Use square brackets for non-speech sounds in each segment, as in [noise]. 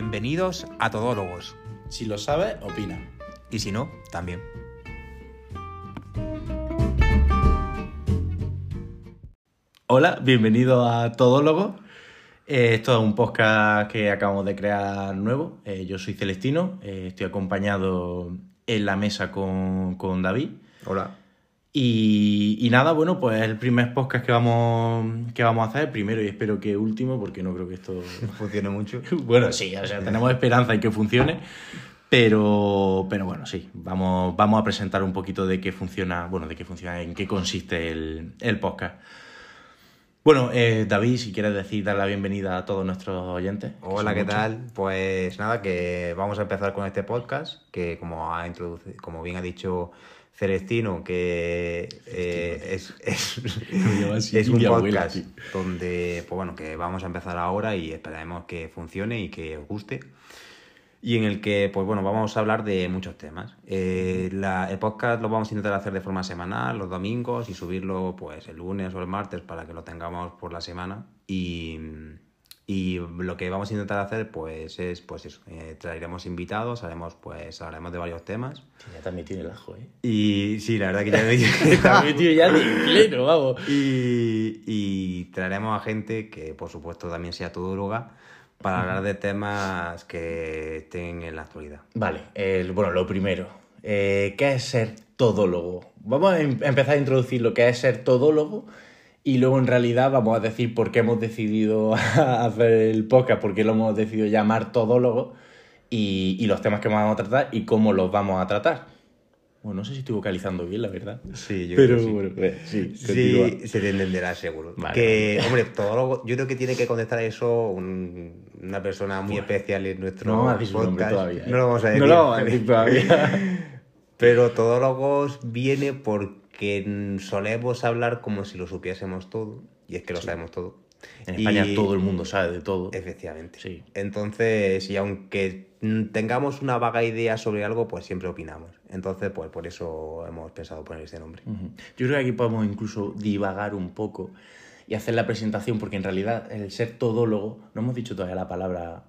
Bienvenidos a Todólogos. Si lo sabes, opina. Y si no, también. Hola, bienvenido a Todólogo. Eh, esto es un podcast que acabamos de crear nuevo. Eh, yo soy Celestino, eh, estoy acompañado en la mesa con, con David. Hola. Y, y nada, bueno, pues el primer podcast que vamos, que vamos a hacer, primero y espero que último, porque no creo que esto [laughs] Funciona mucho. [laughs] Bueno, sí, o sea, tenemos esperanza en que funcione, pero, pero bueno, sí, vamos, vamos a presentar un poquito de qué funciona, bueno, de qué funciona, en qué consiste el, el podcast. Bueno, eh, David, si quieres decir, dar la bienvenida a todos nuestros oyentes. Hola, ¿qué muchos. tal? Pues nada, que vamos a empezar con este podcast, que como ha introducido, como bien ha dicho Celestino, que eh, es, es, [laughs] así es un podcast donde, pues bueno, que vamos a empezar ahora y esperaremos que funcione y que os guste. Y en el que, pues bueno, vamos a hablar de muchos temas. Eh, la- el podcast lo vamos a intentar hacer de forma semanal, los domingos, y subirlo pues el lunes o el martes para que lo tengamos por la semana. Y, y lo que vamos a intentar hacer, pues es, pues eso, eh, traeremos invitados, haremos, pues, hablaremos de varios temas. Sí, Ya metido en el ajo, ¿eh? Y sí, la verdad que ya me has metido ya de pleno, vamos. y, y traeremos a gente que, por supuesto, también sea todóloga para hablar de temas que estén en la actualidad. Vale, el- bueno, lo primero, eh, ¿qué es ser todólogo? Vamos a em- empezar a introducir lo que es ser todólogo y luego en realidad vamos a decir por qué hemos decidido [laughs] hacer el podcast, por qué lo hemos decidido llamar todólogo y, y los temas que vamos a tratar y cómo los vamos a tratar. Bueno, no sé si estoy vocalizando bien, la verdad. Sí, yo Pero creo que sí. bueno, sí, se te entenderá seguro. Vale, que, hombre, todólogo, yo creo que tiene que contestar eso un- una persona muy especial en nuestro No nombre podcast. todavía. ¿eh? No lo vamos a decir. No lo vamos a decir todavía. [laughs] Pero todólogos viene porque solemos hablar como si lo supiésemos todo. Y es que lo sabemos todo. en España Y- todo el mundo sabe de todo. Efectivamente. Sí. Entonces, y aunque tengamos una vaga idea sobre algo, pues siempre opinamos. Entonces, pues por eso hemos pensado poner este nombre. Ujú. Yo creo que aquí podemos incluso divagar un poco y hacer la presentación, porque en realidad el ser todólogo, no hemos dicho todavía la palabra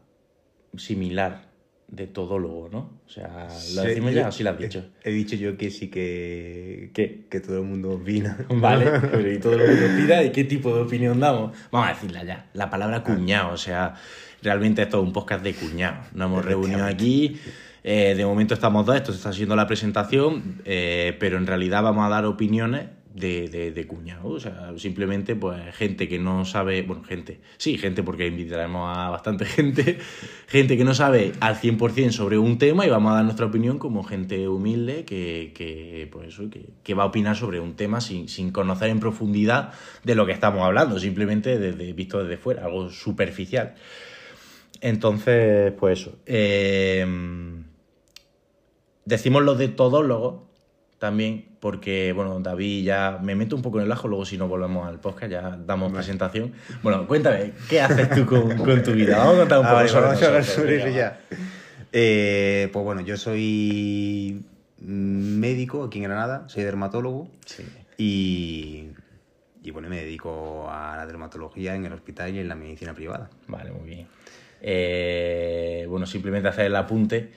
similar de todólogo, ¿no? O sea, ¿lo decimos ya o sí lo has dicho? He dicho yo que sí que, ¿Qué? que todo el mundo opina. [laughs] Vale, [laughs] pero ¿y todo lo que opina? ¿Y qué tipo de opinión damos? Vamos a decirla ya. La palabra cuñado, o sea, realmente esto es un podcast de cuñado. Nos hemos reunido aquí, eh, de momento estamos dos, esto se está haciendo la presentación, eh, pero en realidad vamos a dar opiniones de, de, de cuñado. O sea, simplemente, pues, gente que no sabe, bueno, gente, sí, gente porque invitaremos a bastante [laughs] gente, gente que no sabe al 100% sobre un tema y vamos a dar nuestra opinión como gente humilde que, que, pues que, que va a opinar sobre un tema sin, sin conocer en profundidad de lo que estamos hablando, simplemente desde, visto desde fuera, algo superficial. Entonces, pues eso. Eh, decimos lo de todólogo también, porque, bueno, David ya me meto un poco en el ajo, luego si no volvemos al podcast ya damos presentación. Bueno, cuéntame, ¿qué haces tú con, [laughs] con tu vida? Vamos a contar un Ah, poco sobre vamos a nosotros, sobre eso va. ya. Eh, pues bueno, yo soy médico aquí en Granada, soy dermatólogo Sí. y, y bueno, me dedico a la dermatología en el hospital y en la medicina privada. Vale, muy bien. Eh, bueno, simplemente hacer el apunte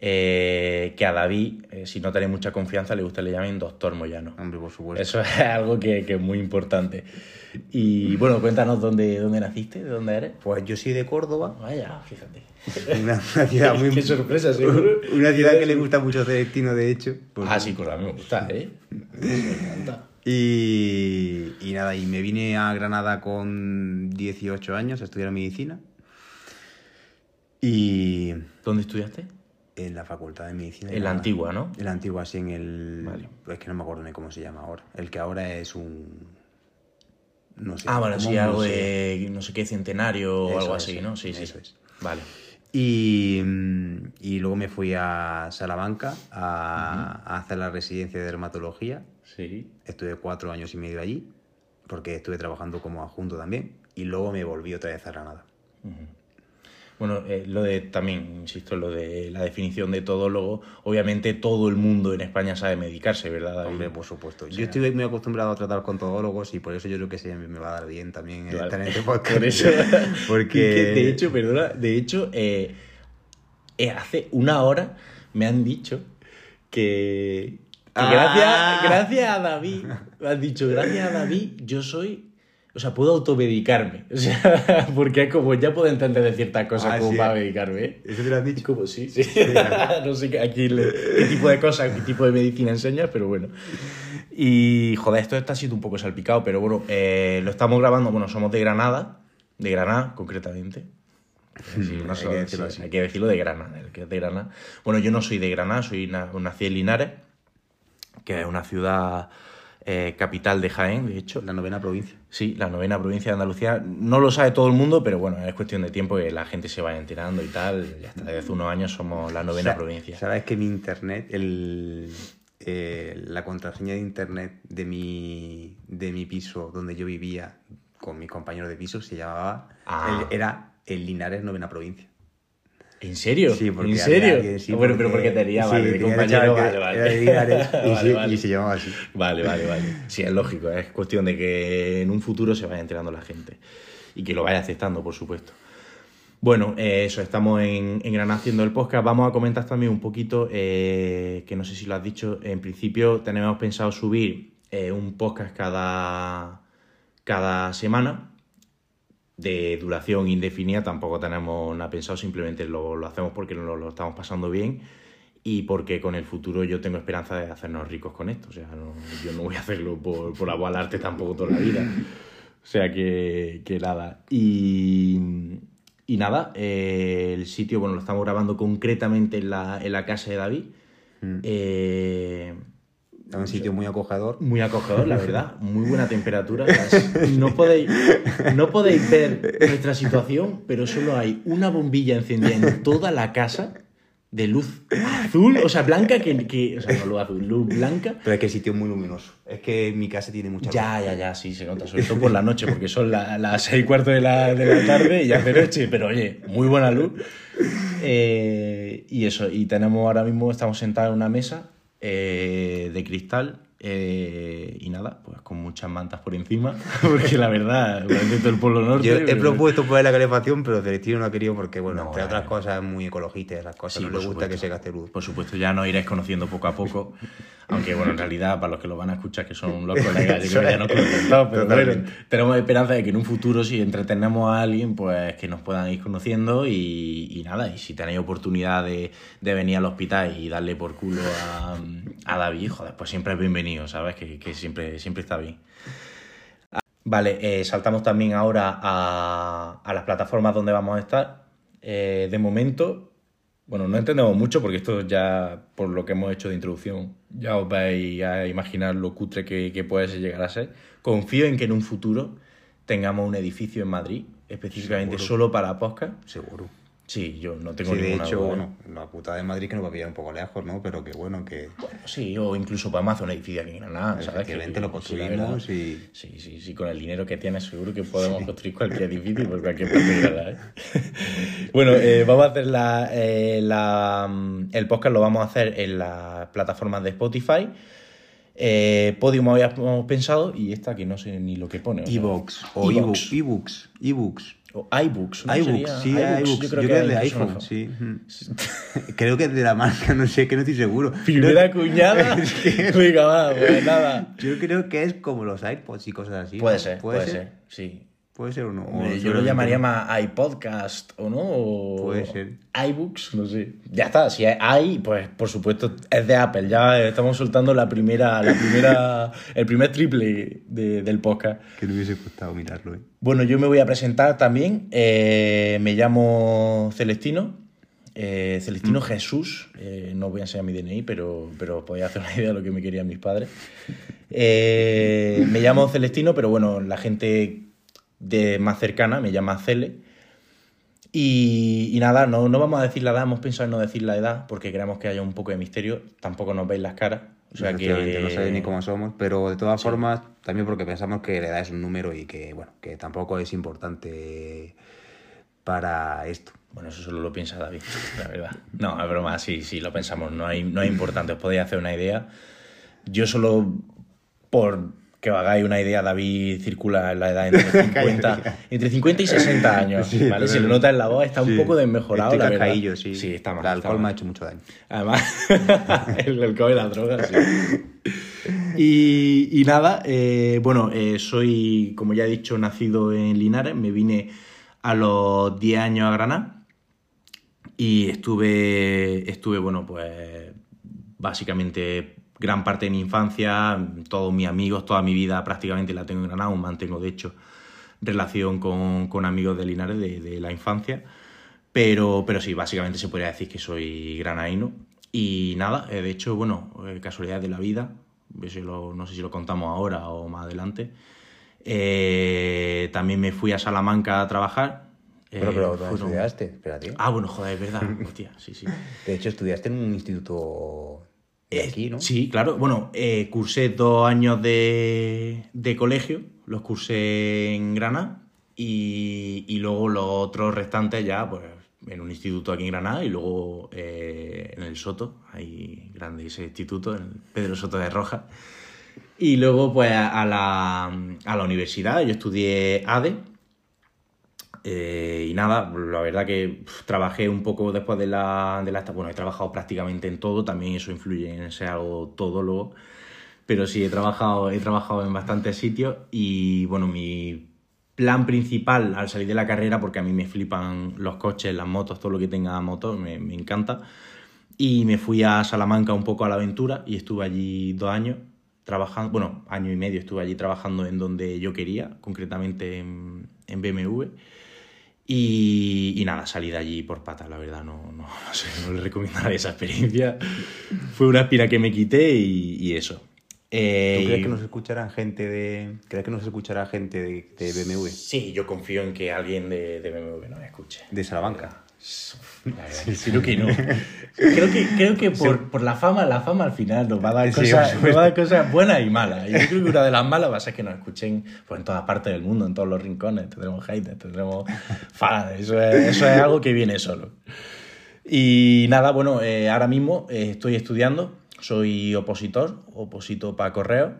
eh, que a David, eh, si no tenéis mucha confianza, le gusta que le llamen doctor Moyano. Hombre, por supuesto. Eso es [laughs] algo que, que es muy importante. Y bueno, cuéntanos dónde, dónde naciste, de dónde eres. Pues yo soy de Córdoba, Vaya, fíjate. una, una ciudad [laughs] muy... Qué sorpresa, seguro. [laughs] Una ciudad que le gusta mucho a Celestino, de hecho. porque- Ah, sí, la me gusta, ¿eh? Me encanta. Y, y nada, y me vine a Granada con 18 años a estudiar medicina. Y ¿Dónde estudiaste? En la facultad de medicina. En la antigua, ¿no? En la antigua, sí, en el. Vale. Es que no me acuerdo ni cómo se llama ahora. El que ahora es un. No sé. Ah, bueno, sí, algo museo. de no sé qué centenario o algo es, así, sí, ¿no? Sí, sí. eso es. Vale. Y, mm, y luego me fui a Salamanca a, a hacer la residencia de dermatología. Sí. Estuve cuatro años y medio allí, porque estuve trabajando como adjunto también. Y luego me volví otra vez a Granada. Bueno, eh, lo de también, insisto, lo de la definición de todólogo, obviamente todo el mundo en España sabe medicarse, ¿verdad? David? Hombre, por supuesto. Yo estoy muy acostumbrado a tratar con todólogos y por eso yo creo que sí, me va a dar bien también Claro. estar en este [laughs] podcast. Por eso. [laughs] Porque... Que, de hecho, perdona, de hecho, eh, eh, hace una hora me han dicho que, que Ah. gracias, gracias a David, me han dicho, gracias a David, yo soy. O sea, puedo automedicarme. [laughs] O sea, porque como ya puedo entender de ciertas cosas Ah, como sí. para medicarme. ¿eh? ¿Eso te lo has dicho? Como sí, sí. [laughs] no sé qué, aquí le- qué tipo de cosas, qué tipo de medicina enseñas, pero bueno. Y joder, esto está siendo un poco salpicado, pero bueno, eh, lo estamos grabando, bueno, somos de Granada, de Granada concretamente. Sí, no hay sé, que decirlo sí, así. hay que decirlo de Granada, el que es de Granada. Bueno, yo no soy de Granada, soy na- nací en Linares, que es una ciudad eh, capital de Jaén, de hecho. La novena provincia. Sí, la novena provincia de Andalucía. No lo sabe todo el mundo, pero bueno, es cuestión de tiempo que la gente se vaya enterando y tal. Ya está, desde hace unos años somos la novena provincia. ¿Sabes que mi internet, el, eh, la contraseña de internet de mi, de mi piso donde yo vivía con mis compañeros de piso se llamaba. Ah. el- era el Linares Novena Provincia. ¿En serio? Sí, porque ¿En serio? alguien, sí, bueno, pero porque tenía, sí, vale, compañero, que vale, vale. [laughs] y, Vale, se, vale. y se llamaba así. Vale, vale, vale. Sí, es lógico, es cuestión de que en un futuro se vaya enterando la gente y que lo vaya aceptando, por supuesto. Bueno, eh, eso, estamos en, en Granada haciendo el podcast. Vamos a comentar también un poquito, eh, que no sé si lo has dicho, en principio tenemos pensado subir eh, un podcast cada, cada semana de duración indefinida, tampoco tenemos nada pensado, simplemente lo, lo hacemos porque lo, lo estamos pasando bien y porque con el futuro yo tengo esperanza de hacernos ricos con esto. O sea, no- yo no voy a hacerlo por, por amor al arte tampoco toda la vida. O sea que, que nada. Y, y nada, eh, el sitio, bueno, lo estamos grabando concretamente en la, en la casa de David. Mm. Eh, un sitio muy acogedor. muy acogedor, la verdad. [laughs] Muy buena temperatura. No podéis, no podéis ver nuestra situación, pero solo hay una bombilla encendida en toda la casa de luz azul, o sea, blanca, que, que- o sea, no luz azul, luz blanca. Pero es que el sitio es muy luminoso. Es que mi casa tiene mucha Ya, ya, ya, sí, se nota, sobre todo por la noche, porque son la- las seis y cuarto de la, de la tarde y hace noche, pero oye, muy buena luz. Eh, y eso, y tenemos ahora mismo, estamos sentados en una mesa eh, de cristal eh, y nada, pues con muchas mantas por encima, [laughs] porque la verdad, parece todo el Polo Norte. Yo he pero- propuesto poner la calefacción, pero Celestino no ha querido porque, bueno, No, entre eh. otras cosas, es muy ecologista esas cosas. Sí, no le gusta supuesto. que se gaste luz. Por supuesto, ya nos iréis conociendo poco a poco. [laughs] Aunque, bueno, en realidad, para los que lo van a escuchar, que son los colegas, yo [laughs] creo que ya nos conocen todos, pero bueno, tenemos esperanza de que en un futuro, si entretenemos a alguien, pues que nos puedan ir conociendo y, y nada, y si tenéis oportunidad de, de venir al hospital y darle por culo a, a David, joder, pues siempre es bienvenido, ¿sabes? Que, que siempre, siempre está bien. Vale, eh, saltamos también ahora a, a las plataformas donde vamos a estar. Eh, de momento, bueno, no entendemos mucho porque esto ya, por lo que hemos hecho de introducción, ya os vais a imaginar lo cutre que, que puede llegar a ser. Confío en que en un futuro tengamos un edificio en Madrid, específicamente Seguro. solo para podcast. Seguro. Sí, yo no tengo Sí, de ninguna hecho, duda. bueno, la puta de Madrid que nos va a pillar un poco lejos, ¿no? Pero que bueno, que Sí, o incluso podemos hacer un edificio aquí en Granada, ¿sabes? Que- lo sí, construimos verdad. y... Sí, sí, sí, con el dinero que tienes seguro que podemos construir cualquier edificio por cualquier parte de Granada, ¿eh? [laughs] bueno, eh, vamos a hacer la, eh, la, mm, el podcast, lo vamos a hacer en las plataformas de Spotify. Eh, Podium habíamos pensado y esta que no sé ni lo que pone. Evox o ebooks, ebooks, O iBooks. ¿no? iBooks, Sería sí, iBooks, iBooks. Yo creo Yo que, creo que es de iPhone, mejor. sí. [laughs] Creo que es de la marca, no sé, que no estoy seguro. Primera cuñada. [laughs] [laughs] Venga, va, pues nada. Yo creo que es como los iPods y cosas así. Puede ¿no? ser, puede, ser? sí. Puede ser o no. o Hombre, yo lo llamaría más iPodcast o no. O Puede ser. iBooks, no sé. Ya está, si i, pues por supuesto es de Apple. Ya estamos soltando la primera, la primera, [laughs] el primer triple de- del podcast. Que no hubiese costado mirarlo, ¿eh? Bueno, yo me voy a presentar también. Eh, me llamo Celestino. eh, Celestino Jesús. Eh, no voy a enseñar mi DNI, pero, pero podéis hacer una idea de lo que me querían mis padres. [laughs] Eh, me llamo Celestino, pero bueno, la gente de más cercana me llama Cele. Y, y nada, no, no vamos a decir la edad, hemos pensado en no decir la edad porque queremos que haya un poco de misterio. Tampoco nos veis las caras. O sea que. No sabéis ni cómo somos, pero de todas formas, también porque pensamos que la edad es un número y que, bueno, que tampoco es importante para esto. Bueno, eso solo lo piensa David, la verdad. No, es broma, sí, sí, lo pensamos. No hay, no es importante, os podéis hacer una idea. Yo solo por que os hagáis una idea, David circula en la edad entre [laughs] 50, entre 50 y 60 años. Sí, ¿vale? Se le nota en la voz, está un poco desmejorado, Estoy la verdad. cascaillo, sí. Sí, está mal. El alcohol me ha hecho mucho daño. Además, [laughs] el alcohol y la droga, sí. [laughs] Y, y nada, eh, bueno, eh, soy, como ya he dicho, nacido en Linares. Me vine a los 10 años a Granada y estuve, estuve, bueno, pues básicamente gran parte de mi infancia, todos mis amigos, toda mi vida prácticamente la tengo en Granada, aún mantengo de hecho relación con, con amigos de Linares de, de la infancia, pero, pero sí, básicamente se podría decir que soy granaíno. Y nada, eh, de hecho, bueno, eh, casualidad de la vida, no sé si lo contamos ahora o más adelante, eh, también me fui a Salamanca a trabajar. Pero, pero ¿dónde fueron- estudiaste? Espérate. Ah, bueno, joder, es verdad, hostia, sí, sí. [laughs] De hecho, estudiaste en un instituto de Eh, aquí, ¿no? Sí, claro. Bueno, eh, cursé dos años de, de colegio, los cursé en Granada y, y luego los otros restantes ya, pues, en un instituto aquí en Granada y luego eh, en el Soto, hay grande ese instituto, en el Pedro Soto de Roja. Y luego, pues, a la, a la universidad, yo estudié ADE, eh, y nada, la verdad que pf, trabajé un poco después de la, de la... Bueno, he trabajado prácticamente en todo, también eso influye en ser algo todólogo, pero sí, he trabajado, he trabajado en bastantes sitios y bueno, mi plan principal al salir de la carrera, porque a mí me flipan los coches, las motos, todo lo que tenga motor, me, me encanta, y me fui a Salamanca un poco a la aventura y estuve allí dos años trabajando, bueno, año y medio estuve allí trabajando en donde yo quería, concretamente en, en BMW. Y, y nada, salí de allí por patas, la verdad, no, no, [laughs] no sé, no le recomendaré esa experiencia. Fue una espina que me quité y, y eso. ¿Tú Eh, crees que nos escuchará gente de. ¿Crees que nos escuchará gente de, de BMW? Sí, yo confío en que alguien de, de BMW nos escuche. De Salamanca. La verdad, creo que no. Creo que, creo que por, por la fama, la fama al final nos va a dar Sí, cosas, por nos va a dar cosas buenas y malas. Y yo creo que una de las malas va a ser que nos escuchen pues, en todas partes del mundo, en todos los rincones. Tendremos haters, tendremos fans. Eso es, eso es algo que viene solo. Y nada, bueno, eh, ahora mismo eh, estoy estudiando, soy opositor, oposito para correo.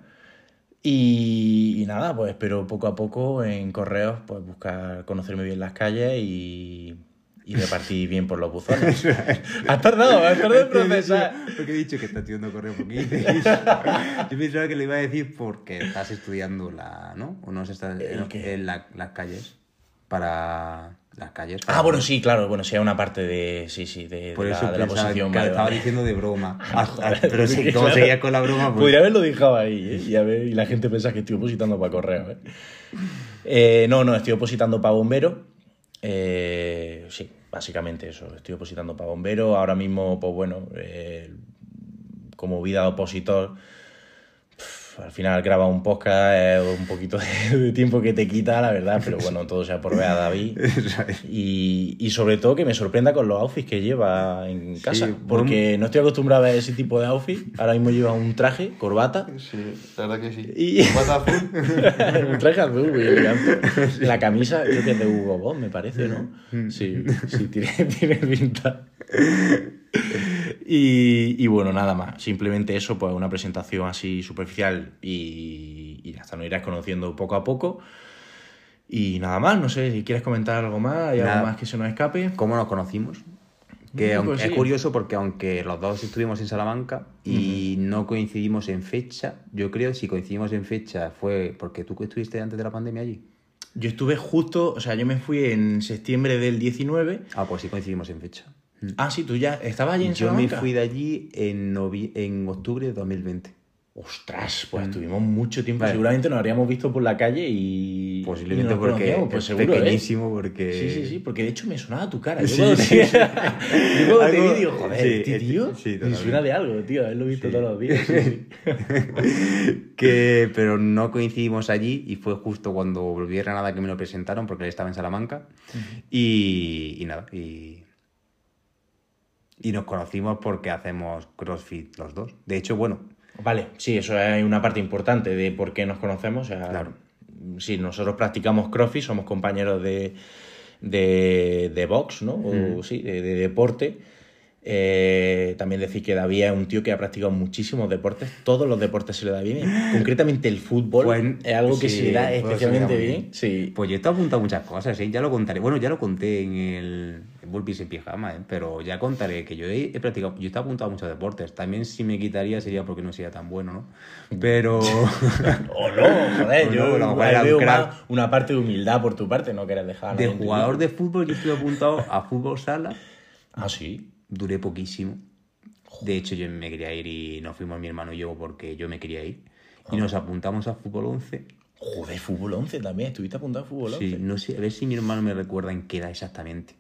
Y, y nada, pues espero poco a poco en correos pues buscar conocerme bien las calles y, y repartir bien por los buzones. has tardado, has tardado en procesar. Porque he dicho que está estudiando correo porque. [laughs] Yo pensaba que le iba a decir porque estás estudiando la. ¿No? O no se está ¿El en, qué? en la- las calles. Para. Las calles. Ah, bueno, sí, claro, bueno, sí, hay una parte de, sí, sí, de, Por de eso la, de la pensaba posición. que vale, estaba vale. diciendo de broma. [laughs] Ah, Joder, Pero sí, porque, ¿cómo claro, seguía con la broma? Pues- Podría haberlo dejado ahí, ¿eh? Y, a ver, y la gente piensa que estoy opositando para correo, ¿eh? Eh, no, no, estoy opositando para bombero. Eh, sí, básicamente eso. Estoy opositando para bombero. Ahora mismo, pues bueno, eh, como vida de opositor, al final graba un podcast, es un poquito [laughs] de, tiempo que te quita, la verdad, pero bueno, todo sea por ver a David. [laughs] Y, y sobre todo que me sorprenda con los outfits que lleva en casa, Sí, porque no estoy acostumbrado a ver ese tipo de outfit. Ahora mismo lleva un traje, corbata, Sí, la verdad que sí. Y- [laughs] Pata azul. un traje azul muy elegante. La camisa creo que es de Hugo Boss, me parece, ¿no? Sí, sí, tiene, tiene pinta. Y, y bueno, nada más. Simplemente eso, pues una presentación así superficial y, y hasta nos irás conociendo poco a poco. Y nada más, no sé si quieres comentar algo más, hay Nada. algo más que se nos escape. ¿Cómo nos conocimos? Que poco aunque- sí. es curioso porque aunque los dos estuvimos en Salamanca y no coincidimos en fecha, yo creo que si coincidimos en fecha fue porque tú estuviste antes de la pandemia allí. Yo estuve justo, o sea, yo me fui en septiembre del 19. Ah, pues sí coincidimos en fecha. Ah, sí, tú ya estabas allí en Yo me Salamanca. fui de allí en, novi- en octubre de 2020. Ostras, pues estuvimos mucho tiempo. Vale. Seguramente nos habríamos visto por la calle y. Posiblemente y nos porque pues es seguro, ¿eh? pequeñísimo, porque... Sí, sí, sí, porque de hecho me sonaba tu cara. Yo Sí, cuando sí, te, sí. [laughs] yo cuando te vi digo, joder, este este- tío sí, me suena de algo, tío, haberlo visto todos los días. sí, sí. [laughs] que, pero no coincidimos allí y fue justo cuando volví a Granada que me lo presentaron porque él estaba en Salamanca y, y nada, y, y nos conocimos porque hacemos CrossFit los dos. De hecho, bueno, Vale, sí, eso es una parte importante de por qué nos conocemos. o sea, Claro. Sí, nosotros practicamos CrossFit, somos compañeros de, de, de box, ¿no? O, Sí, de, de deporte. Eh, también decir que David es un tío que ha practicado muchísimos deportes, todos los deportes se le da bien, concretamente el fútbol Pues, es algo que sí, se le da pues, especialmente bien. bien. Sí. Pues yo he apuntado muchas cosas, ¿eh? ya lo contaré. Bueno, ya lo conté en el Burpees en pijama, ¿eh? pero ya contaré que yo he, he practicado, yo he apuntado a muchos deportes. También si me quitaría sería porque no sería tan bueno, ¿no? Pero... [laughs] O no, joder, [laughs] O yo no, veo más una parte de humildad por tu parte, no quieres dejar de jugador de fútbol yo estoy apuntado a fútbol sala, Ah, sí. duré poquísimo. De hecho, yo me quería ir y nos fuimos mi hermano y yo porque yo me quería ir. Y nos apuntamos a fútbol 11. Joder, fútbol 11 también, estuviste apuntado a fútbol 11. Sí, no sé, a ver si mi hermano me recuerda en qué edad exactamente.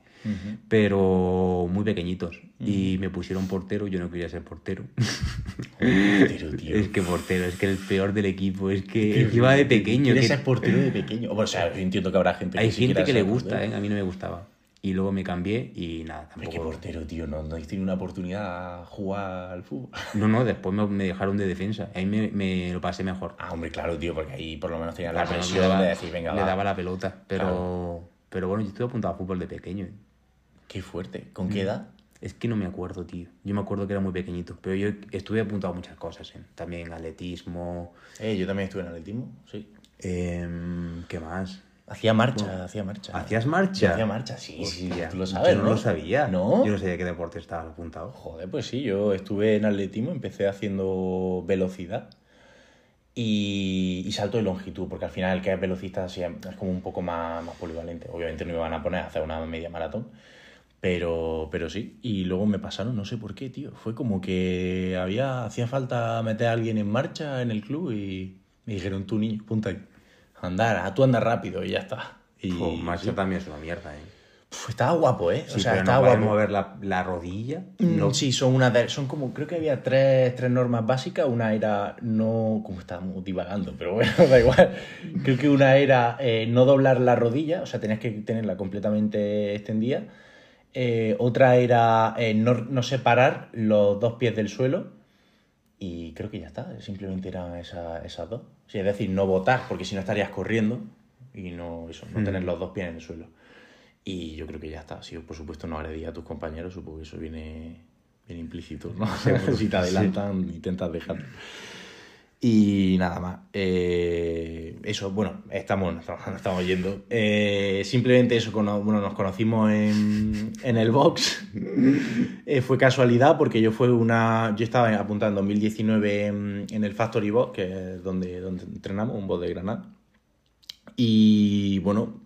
Pero muy pequeñitos. Y me pusieron portero, yo no quería ser portero. Portero, tío. [laughs] es que portero, es que el peor del equipo, es que iba de pequeño. Quieres que- ser portero de pequeño. O sea, yo entiendo que habrá gente que Hay gente que le gusta, portero. ¿eh? a mí no me gustaba. Y luego me cambié y nada, Hombre, qué tampoco. portero, tío. No, no tenido una oportunidad a jugar al fútbol. No, no, después me, me dejaron de defensa. Ahí me, me lo pasé mejor. Ah, hombre, claro, tío, porque ahí por lo menos tenías la presión daba, de decir, venga, le va. daba la pelota. Pero, pero bueno, yo estuve apuntado a fútbol de pequeño. ¿eh? Qué fuerte. ¿Con qué edad? Es que no me acuerdo, tío. Yo me acuerdo que era muy pequeñito. Pero yo estuve apuntado a muchas cosas. ¿eh? También atletismo. Eh, yo también estuve en atletismo, sí. em, ¿Qué más? Hacía marcha, hacía marcha. ¿Hacías Yo marcha? hacía marcha, sí, sí. Hostia, Tú lo sabes, Yo no, ¿no? lo sabía. ¿No? Yo no sabía qué deporte estabas apuntado. Joder, pues sí, yo estuve en atletismo, empecé haciendo velocidad y, y salto de longitud, porque al final el que es velocista es como un poco más, más polivalente. Obviamente no me van a poner a hacer una media maratón, pero, pero sí. Y luego me pasaron, no sé por qué, tío. Fue como que había, hacía falta meter a alguien en marcha en el club y me dijeron, tú niño, punta aquí. Andar, a tú andas rápido y ya está. Y sí. también es una mierda, ¿eh? Uf, estaba guapo, ¿eh? Sí, o sea, pero estaba no guapo. mover la, la rodilla. Mm, No. Sí, son una de- son como, creo que había tres, tres normas básicas. Una era no, como estábamos divagando, pero bueno, [laughs] da igual. Creo que una era eh, no doblar la rodilla, o sea, tenías que tenerla completamente extendida. Eh, otra era eh, no, no separar los dos pies del suelo. Y creo que ya está, simplemente eran esa- esas dos. Sí, es decir, no botar, porque si no estarías corriendo y no, eso, no tener los dos pies en el suelo. Y yo creo que ya está. Si por supuesto no agredía a tus compañeros, supongo que eso viene, viene implícito, ¿no? [laughs] [laughs] si te adelantan, intentas dejar. Y nada más. Eh, eso, bueno, estamos, [laughs] estamos yendo. Eh, simplemente eso, bueno, nos conocimos en, en el box. [laughs] Eh, fue casualidad porque yo fue una. Yo estaba apuntado en 2019 en, en el Factory Box, que es donde, donde entrenamos, un box de Granada. Y bueno,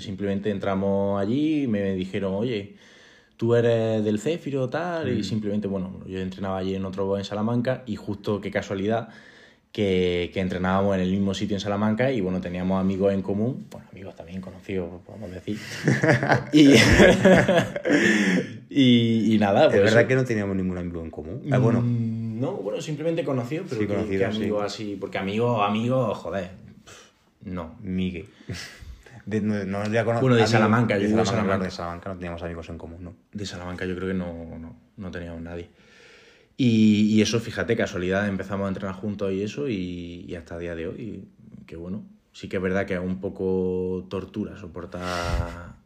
simplemente entramos allí y me dijeron, oye, tú eres del Céfiro, tal, y simplemente, bueno, yo entrenaba allí en otro en Salamanca y justo qué casualidad que, que entrenábamos en el mismo sitio en Salamanca y bueno, teníamos amigos en común, bueno, amigos también conocidos, podemos decir. [laughs] y, [laughs] y, y nada, Es pues verdad eso. que no teníamos ningún amigo en común. Ah, bueno, Mm, No, bueno, simplemente conocido, pero Sí, que, conocido, que amigo sí. así, porque amigo, amigo, joder, no. Miguel. [laughs] De, no, no le conozco- Bueno, de Salamanca, yo de Salamanca, Salamanca. claro, de Salamanca no teníamos amigos en común, ¿no? De Salamanca yo creo que no, no, no teníamos nadie. Y, y eso, fíjate, casualidad, empezamos a entrenar juntos y eso, y, y hasta el día de hoy, que bueno, sí que es verdad que es un poco tortura soportar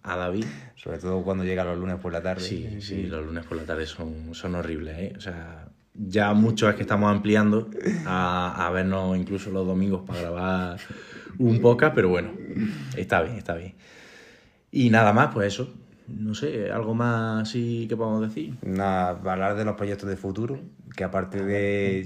a David. Sobre todo cuando llega los lunes por la tarde. Sí, sí, los lunes por la tarde son, son horribles, ¿eh? O sea, ya mucho es que estamos ampliando a, a vernos incluso los domingos para grabar un podcast, pero bueno, está bien, está bien. Y nada más, pues eso. No sé, algo más así que podamos decir. Nada, hablar de los proyectos de futuro, que aparte de,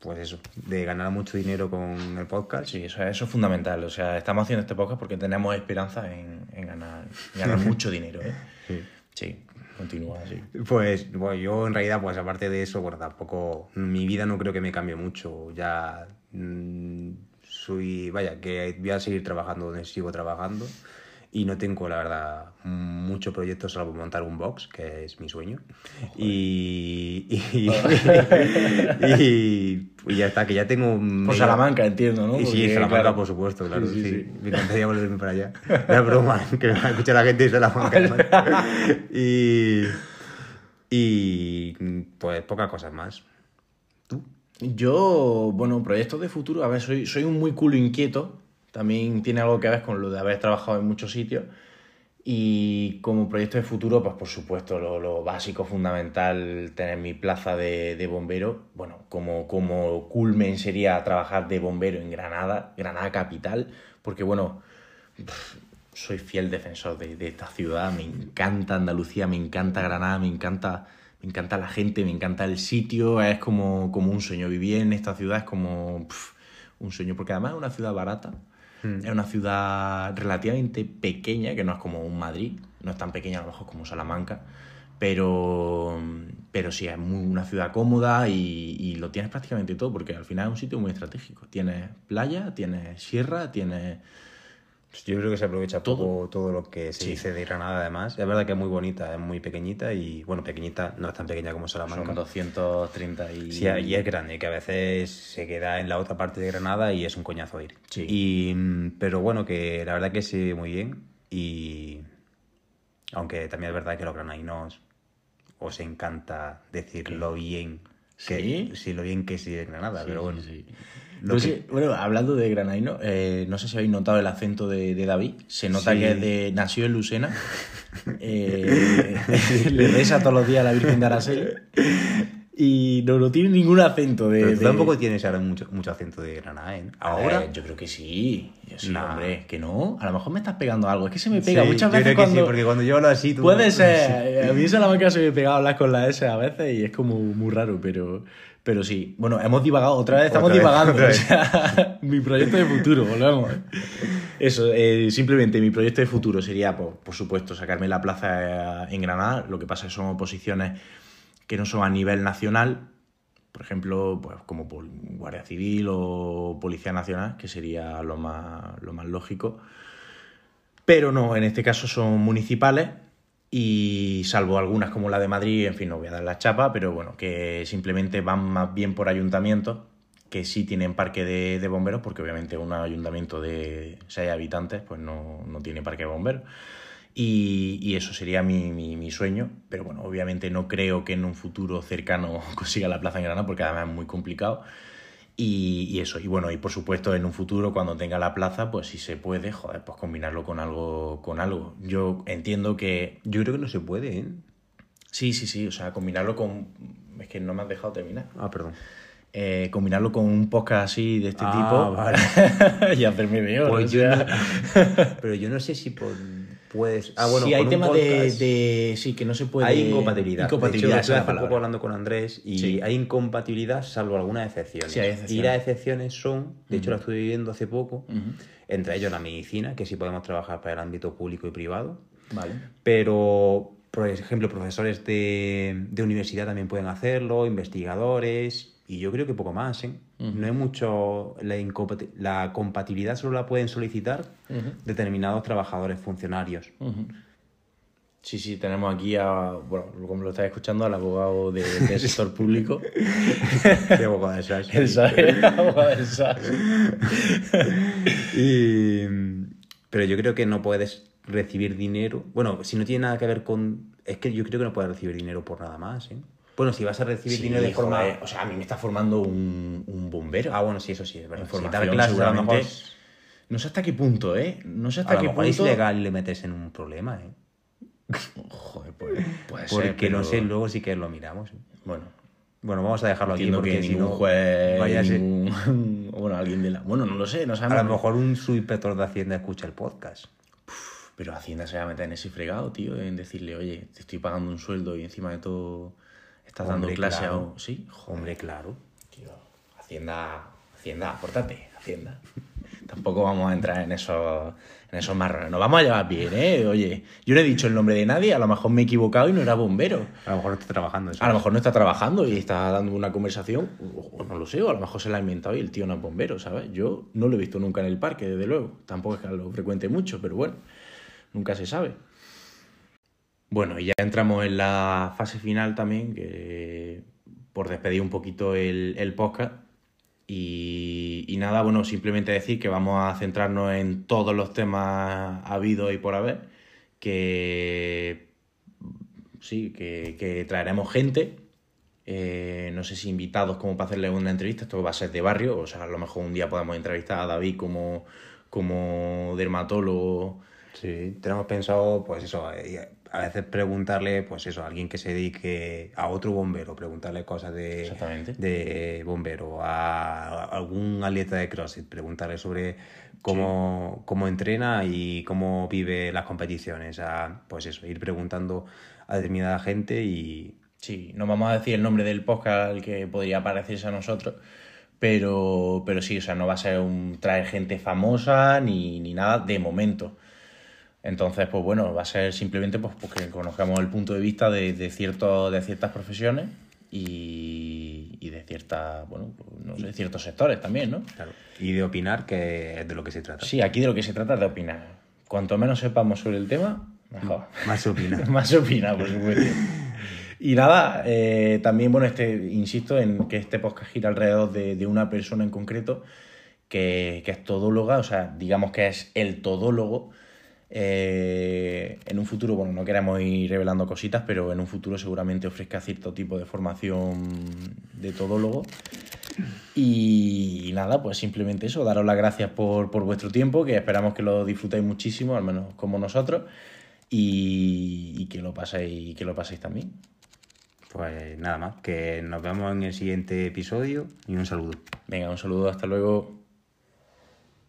pues eso, de ganar mucho dinero con el podcast, Sí, eso, eso es fundamental. O sea, estamos haciendo este podcast porque tenemos esperanza en, en ganar, en ganar [laughs] mucho dinero, ¿eh? Sí. Sí, continúa así. Pues bueno, yo en realidad, pues aparte de eso, bueno, tampoco, mi vida no creo que me cambie mucho. Ya mm, soy, vaya, que voy a seguir trabajando donde sigo trabajando y no tengo, la verdad, muchos proyectos salvo montar un box, que es mi sueño. Y, [laughs] y, y, y ya está, que ya tengo... Por medio- Salamanca, entiendo, ¿no? Y sí, Salamanca, claro, por supuesto, claro. Sí, Sí, sí, sí. Me encantaría volverme para allá. No es broma, [laughs] que me va a escuchar la gente de Salamanca. y, y pues pocas cosas más. Yo, bueno, proyectos de futuro, a ver, soy, soy un muy culo inquieto, también tiene algo que ver con lo de haber trabajado en muchos sitios. Y como proyecto de futuro, pues por supuesto, lo, lo básico, fundamental, tener mi plaza de, de, bombero. Bueno, como, como culmen sería trabajar de bombero en Granada, Granada capital, porque bueno, soy fiel defensor de, de, esta ciudad, me encanta Andalucía, me encanta Granada, me encanta, me encanta la gente, me encanta el sitio, es como, como un sueño. Vivir en esta ciudad es como pff, un sueño, porque además es una ciudad barata. Mm. Es una ciudad relativamente pequeña, que no es como un Madrid, no es tan pequeña a lo mejor como Salamanca, pero, pero sí, es muy, una ciudad cómoda y, y, lo tienes prácticamente todo, porque al final es un sitio muy estratégico. Tienes playa, tienes sierra, tienes... Yo creo que se aprovecha todo, todo lo que se sí. dice de Granada, además. Es verdad que es muy bonita, es muy pequeñita y, bueno, pequeñita, no es tan pequeña como Salamanca. Son 230 y... Sí, y es grande, que a veces se queda en la otra parte de Granada y es un coñazo ir. Sí. Y, pero bueno, que la verdad que sí, muy bien. Y aunque también es verdad que los granadinos os encanta decir lo bien que, ¿Sí? sí, lo bien que sí de Granada, Sí, pero bueno. sí, sí. Lo Pues que- sí, bueno, hablando de granadino, eh, no sé si habéis notado el acento de, de David. Se nota que es de, nació en Lucena. [laughs] Eh, [laughs] le reza todos los días a la Virgen de Araceli. [laughs] Y no, no tiene ningún acento de. Pero tú de- tampoco tienes ahora mucho, mucho acento de Granada, ¿eh? Ahora. Eh, yo creo que sí. Yo sí, Nah. hombre, que no. A lo mejor me estás pegando algo. Es que se me pega Sí, muchas yo veces creo que cuando. sí, porque cuando yo hablo así, tú. Puede ser. A mí en Salamanca se me pega hablar con la S a veces y es como muy raro, pero, pero sí. Bueno, hemos divagado. Otra vez estamos Otra vez, divagando. o sea, [laughs] mi proyecto de futuro, volvemos. Eso, eh, simplemente mi proyecto de futuro sería, pues, por supuesto, sacarme la plaza en Granada. Lo que pasa es que son oposiciones que no son a nivel nacional, por ejemplo, pues como Guardia Civil o Policía Nacional, que sería lo más, lo más lógico. Pero no, en este caso son municipales y salvo algunas como la de Madrid, en fin, no voy a dar la chapa, pero bueno, que simplemente van más bien por ayuntamientos que sí tienen parque de, de bomberos, porque obviamente un ayuntamiento de 6 habitantes pues no, no tiene parque de bomberos. Y, y eso sería mi, mi, mi sueño, pero bueno, obviamente no creo que en un futuro cercano [laughs] consiga la plaza en Granada, porque además es muy complicado. Y, y eso, y bueno, y por supuesto en un futuro cuando tenga la plaza, pues si se puede, joder, pues combinarlo con algo, con algo. Yo entiendo que Yo creo que no se puede, ¿eh? sí, sí, sí, o sea, combinarlo con... Es que no me has dejado terminar. Ah, perdón. Eh, combinarlo con un podcast así de este Ah, tipo vale. [laughs] y hacerme mejor. Pues o yo sea. no- [laughs] pero yo no sé si por- puedes. Ah, bueno, sí, hay temas de, podcast de- Sí, que no se puede... Hay incompatibilidad. Incompatibilidad, de hecho, hace poco hablando con Andrés y Sí. hay incompatibilidad salvo algunas excepciones. Sí, hay excepciones. Y las excepciones son, de hecho, las estuve viviendo hace poco, entre ellos la medicina, que sí podemos trabajar para el ámbito público y privado. Vale. Pero, por ejemplo, profesores de, de universidad también pueden hacerlo, investigadores, y yo creo que poco más. ¿eh? No hay mucho. La, compatibilidad solo la pueden solicitar determinados trabajadores funcionarios. Sí, sí, tenemos aquí a, bueno, como lo estáis escuchando, al abogado de- del [laughs] sector público. Qué abogado de esas. El SAE, abogado del SAE. [laughs] Y, pero yo creo que no puedes recibir dinero. Bueno, si no tiene nada que ver con. Es que yo creo que no puedes recibir dinero por nada más. ¿eh? Bueno, si vas a recibir Sí, dinero de forma. joder, o sea, a mí me está formando un, un bombero. Ah, bueno, sí, eso sí, es verdad. Dar clases, a lo mejor, seguramente. No sé hasta qué punto, ¿eh? No sé a hasta lo qué punto. es ilegal y le metes en un problema, ¿eh? [laughs] Joder, pues, puede Porque ser, pero- no sé, luego sí que lo miramos. ¿eh? Bueno, Bueno, vamos a dejarlo aquí porque que si ningún no, juez. vaya a ningún- [laughs] Bueno, alguien de la. Bueno, no lo sé, no A sabemos. lo mejor un subinspector de Hacienda escucha el podcast. Pero Hacienda se va a meter en ese fregado, tío, en decirle, oye, te estoy pagando un sueldo y encima de todo estás dando clase claro. a un... Sí, Hombre, claro. tío. Hacienda, Hacienda, apórtate, Hacienda. [laughs] Tampoco vamos a entrar en esos, en esos marrones. Nos vamos a llevar bien, ¿eh? Oye, yo no he dicho el nombre de nadie, a lo mejor me he equivocado y no era bombero. A lo mejor no está trabajando. eso. A lo mejor no está trabajando y está dando una conversación, o no lo sé, o a lo mejor se la ha inventado y el tío no es bombero, ¿sabes? Yo no lo he visto nunca en el parque, desde luego. Tampoco es que lo frecuente mucho, pero bueno, nunca se sabe. Bueno, y ya entramos en la fase final también, que por despedir un poquito el, el podcast. Y, y nada, bueno, simplemente decir que vamos a centrarnos en todos los temas habidos y por haber, que sí, que, que traeremos gente, eh, no sé si invitados como para hacerle una entrevista, esto va a ser de barrio, o sea, a lo mejor un día podemos entrevistar a David como, como dermatólogo Sí, tenemos pensado, pues eso, eh, a veces preguntarle, pues eso, a alguien que se dedique a otro bombero, preguntarle cosas de, bombero, a algún atleta de CrossFit, preguntarle sobre cómo, cómo entrena y cómo vive las competiciones, a, pues eso, ir preguntando a determinada gente y Sí, no vamos a decir el nombre del podcast al que podría parecerse a nosotros, pero, pero sí, o sea, no va a ser un traer gente famosa ni, ni nada de momento. Entonces, pues bueno, va a ser simplemente pues, pues que conozcamos el punto de vista de, de, cierto, de ciertas profesiones y, y de ciertas, bueno, pues, no sé, ciertos sectores también, ¿no? Claro. Y de opinar, que es de lo que se trata. Sí, aquí de lo que se trata es de opinar. Cuanto menos sepamos sobre el tema, mejor. Más opina. [laughs] Más opina, por supuesto. Y nada, eh, también, bueno, este, insisto en que este podcast gira alrededor de, de una persona en concreto que, que, es todóloga, o sea, digamos que es el todólogo. Eh, en un futuro, bueno, no queremos ir revelando cositas, pero en un futuro seguramente ofrezca cierto tipo de formación de todólogo. Y, y nada, pues simplemente eso, daros las gracias por, por vuestro tiempo, que esperamos que lo disfrutéis muchísimo, al menos como nosotros, y, y que, lo paséis, que lo paséis también. Pues nada más, que nos vemos en el siguiente episodio y un saludo. Venga, un saludo, hasta luego.